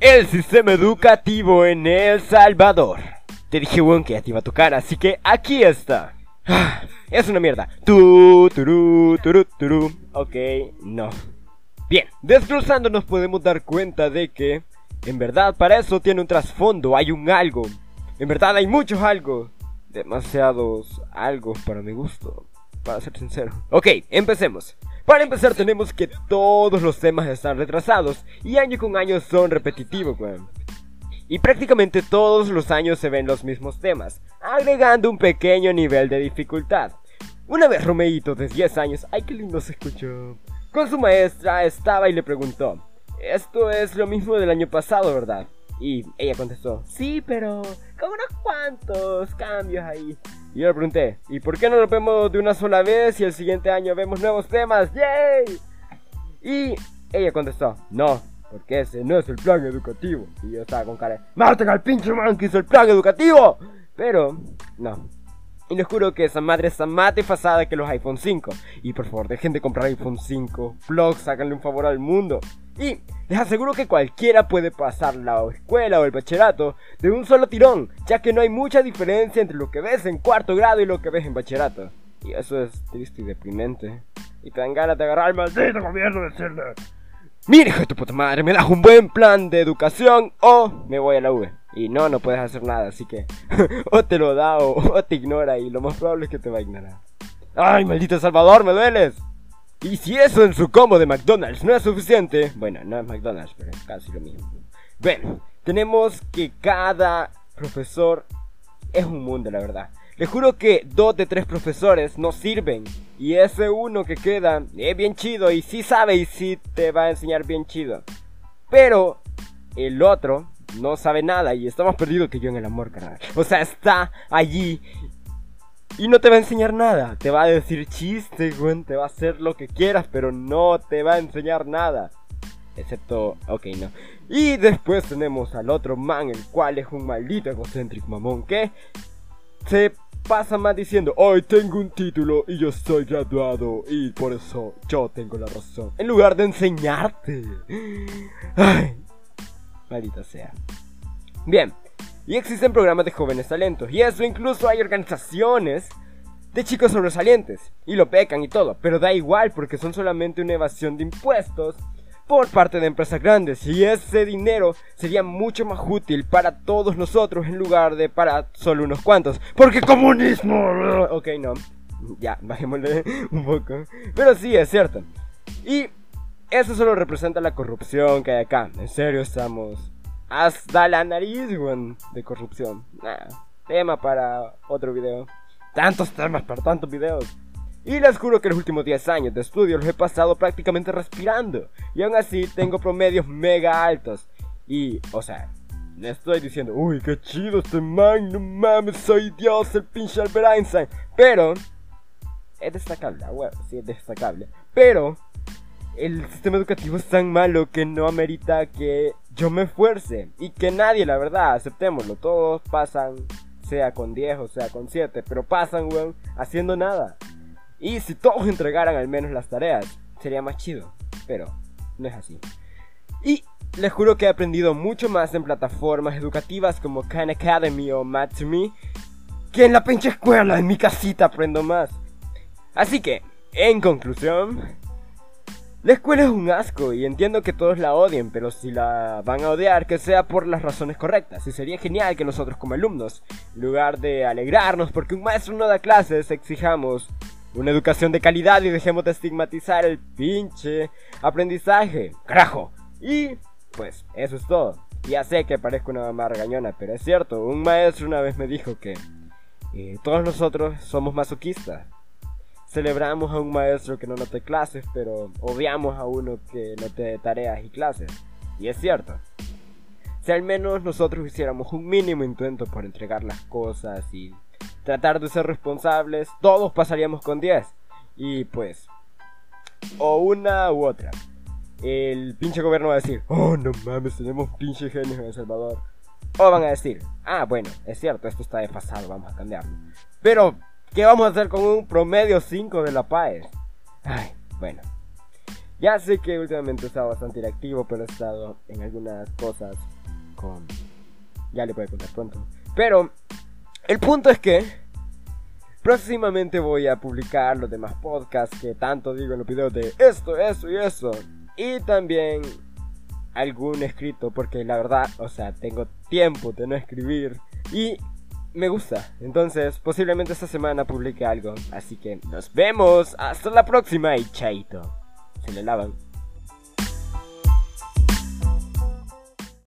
El sistema educativo en El Salvador. Te dije, weón, que ya te iba a tocar, así que aquí está. Ah, Es una mierda. Tu. Ok, no. Bien, desglosando nos podemos dar cuenta de que, en verdad, para eso tiene un trasfondo, hay un algo. En verdad hay muchos algo. Demasiados algo para mi gusto, para ser sincero. Ok, empecemos. Para empezar tenemos que todos los temas están retrasados y año con año son repetitivos, weón. Y prácticamente todos los años se ven los mismos temas, agregando un pequeño nivel de dificultad. Una vez Romeito de 10 años, ay qué lindo se escuchó, con su maestra estaba y le preguntó, esto es lo mismo del año pasado, ¿verdad? Y ella contestó, sí, pero con unos cuantos cambios ahí. Y yo le pregunté, ¿y por qué no lo vemos de una sola vez y el siguiente año vemos nuevos temas? ¡Yay! Y ella contestó, no, porque ese no es el plan educativo. Y yo estaba con cara de, ¡Maten al pinche man que hizo el plan educativo! Pero, no. Y les juro que esa madre está más desfasada que los iPhone 5. Y por favor, dejen de comprar iPhone 5. Vlogs, háganle un favor al mundo. Y les aseguro que cualquiera puede pasar la escuela o el bachillerato de un solo tirón, ya que no hay mucha diferencia entre lo que ves en cuarto grado y lo que ves en bachillerato. Y eso es triste y deprimente. Y te dan ganas de agarrar al maldito gobierno de decirle... Mira, hijo de tu puta madre, me das un buen plan de educación o me voy a la V. Y no, no puedes hacer nada, así que o te lo da o, o te ignora y lo más probable es que te va a ignorar. ¡Ay, maldito Salvador, me dueles! Y si eso en su combo de McDonald's no es suficiente, bueno, no es McDonald's, pero es casi lo mismo. Ven, tenemos que cada profesor es un mundo, la verdad. Les juro que dos de tres profesores no sirven. Y ese uno que queda es bien chido y sí sabe y sí te va a enseñar bien chido. Pero el otro no sabe nada y está más perdido que yo en el amor, carnal. O sea, está allí y no te va a enseñar nada. Te va a decir chistes, güey. Te va a hacer lo que quieras, pero no te va a enseñar nada. Excepto, ok, no. Y después tenemos al otro man, el cual es un maldito egocéntrico mamón que se pasa más diciendo, hoy tengo un título y yo soy graduado y por eso yo tengo la razón. En lugar de enseñarte. Ay, maldita sea. Bien, y existen programas de jóvenes talentos. Y eso incluso hay organizaciones de chicos sobresalientes. Y lo pecan y todo. Pero da igual porque son solamente una evasión de impuestos por parte de empresas grandes. Y ese dinero sería mucho más útil para todos nosotros en lugar de para solo unos cuantos. Porque comunismo... Ok, no. Ya, bajémosle un poco. Pero sí, es cierto. Y eso solo representa la corrupción que hay acá. En serio, estamos hasta la nariz, weón, de corrupción. Nah, tema para otro video. Tantos temas para tantos videos. Y les juro que los últimos 10 años de estudio los he pasado prácticamente respirando. Y aún así tengo promedios mega altos. Y, o sea, le estoy diciendo, uy, qué chido este man, no mames, soy Dios, el pinche Albert Einstein. Pero, es destacable, a huevo, sí es destacable. Pero, el sistema educativo es tan malo que no amerita que yo me esfuerce. Y que nadie, la verdad, aceptémoslo. Todos pasan, sea con 10 o sea con 7, pero pasan, weón, haciendo nada. Y si todos entregaran al menos las tareas, sería más chido. Pero no es así. Y les juro que he aprendido mucho más en plataformas educativas como Khan Academy o Math2Me que en la pinche escuela, en mi casita aprendo más. Así que, en conclusión, la escuela es un asco y entiendo que todos la odien, pero si la van a odiar, que sea por las razones correctas. Y sería genial que nosotros como alumnos, en lugar de alegrarnos porque un maestro no da clases, exijamos una educación de calidad y dejemos de estigmatizar el pinche aprendizaje. ¡Carajo! Y pues eso es todo. Ya sé que parezco una mamá regañona, pero es cierto, un maestro una vez me dijo que eh, todos nosotros somos masoquistas. Celebramos a un maestro que no note clases, pero odiamos a uno que no te dé tareas y clases. Y es cierto. Si al menos nosotros hiciéramos un mínimo intento por entregar las cosas y tratar de ser responsables, todos pasaríamos con 10. Y pues, o una u otra. El pinche gobierno va a decir, oh no mames, tenemos pinche genios en El Salvador. O van a decir, ah bueno, es cierto, esto está desfasado, vamos a cambiarlo. Pero, ¿qué vamos a hacer con un promedio 5 de la PAES? Ay, bueno. Ya sé que últimamente he estado bastante inactivo, pero he estado en algunas cosas con... Ya le voy contar pronto. Pero el punto es que próximamente voy a publicar los demás podcasts que tanto digo en los videos de esto, eso y eso. Y también algún escrito, porque la verdad, o sea, tengo tiempo de no escribir. Y me gusta. Entonces, posiblemente esta semana publique algo. Así que nos vemos. Hasta la próxima y chaito. Se le lavan.